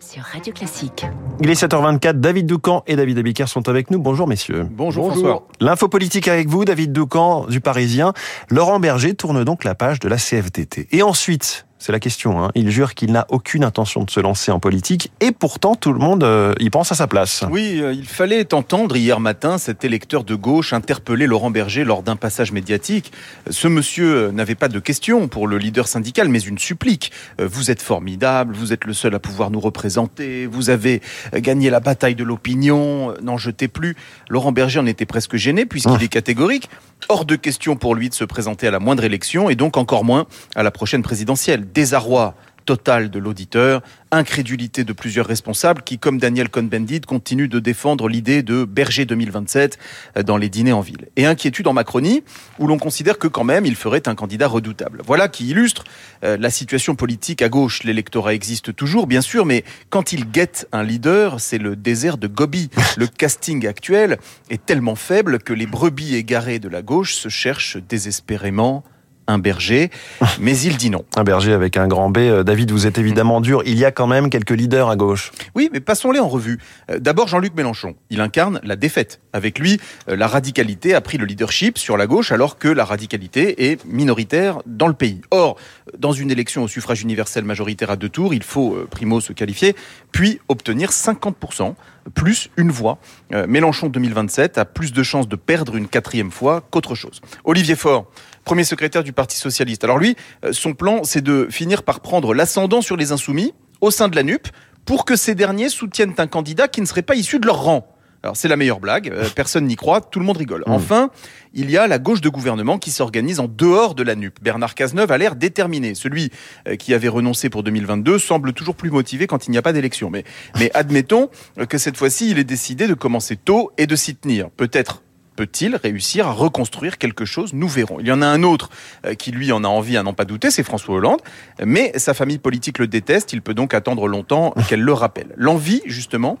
sur Radio Classique. Il est 7h24, David Doucan et David Abiker sont avec nous. Bonjour messieurs. Bonjour, François. L'info politique avec vous, David Doucan du Parisien. Laurent Berger tourne donc la page de la CFDT. Et ensuite, c'est la question. Hein. Il jure qu'il n'a aucune intention de se lancer en politique et pourtant tout le monde euh, y pense à sa place. Oui, euh, il fallait entendre hier matin cet électeur de gauche interpeller Laurent Berger lors d'un passage médiatique. Ce monsieur euh, n'avait pas de questions pour le leader syndical, mais une supplique. Vous êtes formidable, vous êtes le seul à pouvoir nous représenter, vous avez gagné la bataille de l'opinion, n'en jetez plus. Laurent Berger en était presque gêné puisqu'il ah. est catégorique. Hors de question pour lui de se présenter à la moindre élection et donc encore moins à la prochaine présidentielle. Désarroi total de l'auditeur, incrédulité de plusieurs responsables qui, comme Daniel Cohn-Bendit, continuent de défendre l'idée de Berger 2027 euh, dans les dîners en ville. Et inquiétude en Macronie, où l'on considère que quand même il ferait un candidat redoutable. Voilà qui illustre euh, la situation politique à gauche. L'électorat existe toujours, bien sûr, mais quand il guette un leader, c'est le désert de Gobi. Le casting actuel est tellement faible que les brebis égarées de la gauche se cherchent désespérément un berger, mais il dit non. Un berger avec un grand B. Euh, David, vous êtes évidemment dur. Il y a quand même quelques leaders à gauche. Oui, mais passons-les en revue. Euh, d'abord, Jean-Luc Mélenchon. Il incarne la défaite. Avec lui, euh, la radicalité a pris le leadership sur la gauche, alors que la radicalité est minoritaire dans le pays. Or, dans une élection au suffrage universel majoritaire à deux tours, il faut, primo, se qualifier, puis obtenir 50% plus une voix. Mélenchon 2027 a plus de chances de perdre une quatrième fois qu'autre chose. Olivier Faure, premier secrétaire du Parti socialiste. Alors lui, euh, son plan, c'est de finir par prendre l'ascendant sur les insoumis au sein de la NUP pour que ces derniers soutiennent un candidat qui ne serait pas issu de leur rang. Alors c'est la meilleure blague, euh, personne n'y croit, tout le monde rigole. Hmm. Enfin, il y a la gauche de gouvernement qui s'organise en dehors de la NUP. Bernard Cazeneuve a l'air déterminé. Celui euh, qui avait renoncé pour 2022 semble toujours plus motivé quand il n'y a pas d'élection. Mais, mais admettons que cette fois-ci, il est décidé de commencer tôt et de s'y tenir. Peut-être peut-il réussir à reconstruire quelque chose Nous verrons. Il y en a un autre euh, qui, lui, en a envie à n'en pas douter, c'est François Hollande. Mais sa famille politique le déteste, il peut donc attendre longtemps qu'elle le rappelle. L'envie, justement,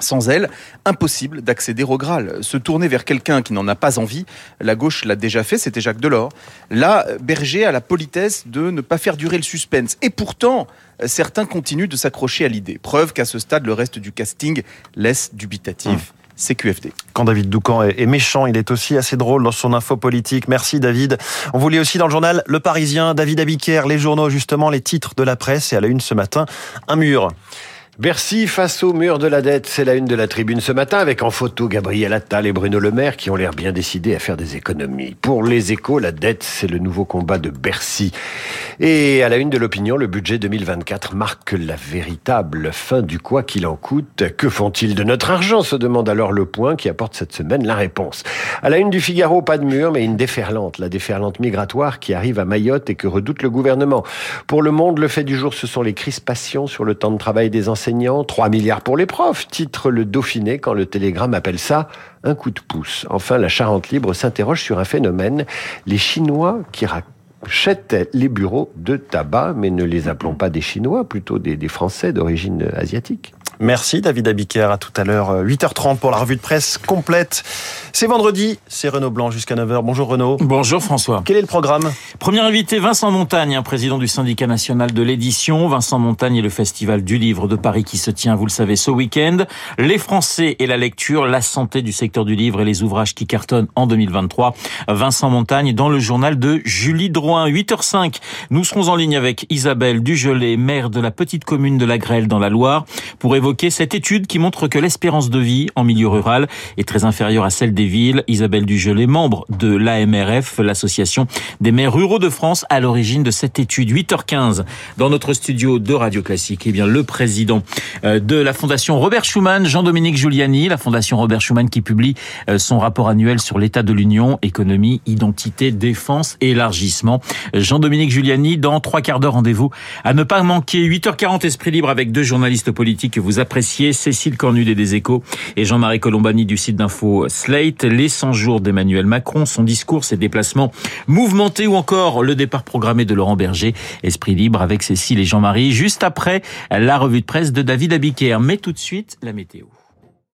sans elle, impossible d'accéder au Graal. Se tourner vers quelqu'un qui n'en a pas envie, la gauche l'a déjà fait, c'était Jacques Delors. Là, Berger a la politesse de ne pas faire durer le suspense. Et pourtant, certains continuent de s'accrocher à l'idée. Preuve qu'à ce stade, le reste du casting laisse dubitatif. CQFD. Quand David Doucan est méchant, il est aussi assez drôle dans son info politique. Merci David. On vous lit aussi dans le journal Le Parisien, David Abiker, les journaux justement, les titres de la presse et à la une ce matin, un mur. Bercy face au mur de la dette, c'est la une de la tribune ce matin avec en photo Gabriel Attal et Bruno Le Maire qui ont l'air bien décidés à faire des économies. Pour les échos, la dette, c'est le nouveau combat de Bercy. Et à la une de l'opinion, le budget 2024 marque la véritable fin du quoi qu'il en coûte. Que font-ils de notre argent se demande alors le point qui apporte cette semaine la réponse. À la une du Figaro, pas de mur, mais une déferlante, la déferlante migratoire qui arrive à Mayotte et que redoute le gouvernement. Pour le monde, le fait du jour, ce sont les crispations sur le temps de travail des enseignants 3 milliards pour les profs, titre le Dauphiné quand le Télégramme appelle ça un coup de pouce. Enfin, la Charente Libre s'interroge sur un phénomène, les Chinois qui rachètent les bureaux de tabac, mais ne les appelons pas des Chinois, plutôt des, des Français d'origine asiatique. Merci David Abiker. À tout à l'heure, 8h30 euh, pour la revue de presse complète. C'est vendredi, c'est Renaud Blanc jusqu'à 9h. Bonjour Renaud. Bonjour François. Quel est le programme? Premier invité, Vincent Montagne, président du syndicat national de l'édition. Vincent Montagne et le Festival du livre de Paris qui se tient, vous le savez, ce week-end. Les Français et la lecture, la santé du secteur du livre et les ouvrages qui cartonnent en 2023. Vincent Montagne dans le journal de Julie Drouin. 8h05, nous serons en ligne avec Isabelle Dugelet, maire de la petite commune de la Grêle dans la Loire, pour évoquer cette étude qui montre que l'espérance de vie en milieu rural est très inférieure à celle des villes. Isabelle Dugelet, membre de l'AMRF, l'association des maires ruraux de France, à l'origine de cette étude. 8h15 dans notre studio de Radio Classique. Eh bien, le président euh, de la Fondation Robert Schuman, Jean-Dominique Giuliani, la Fondation Robert Schuman qui publie euh, son rapport annuel sur l'état de l'Union, économie, identité, défense élargissement. Jean-Dominique Giuliani, dans trois quarts d'heure, rendez-vous à ne pas manquer. 8h40, Esprit Libre avec deux journalistes politiques que vous apprécié, Cécile Cornudet des Échos et Jean-Marie Colombani du site d'info Slate, les 100 jours d'Emmanuel Macron, son discours, ses déplacements mouvementés ou encore le départ programmé de Laurent Berger, Esprit libre avec Cécile et Jean-Marie, juste après la revue de presse de David Abiker. Mais tout de suite, la météo.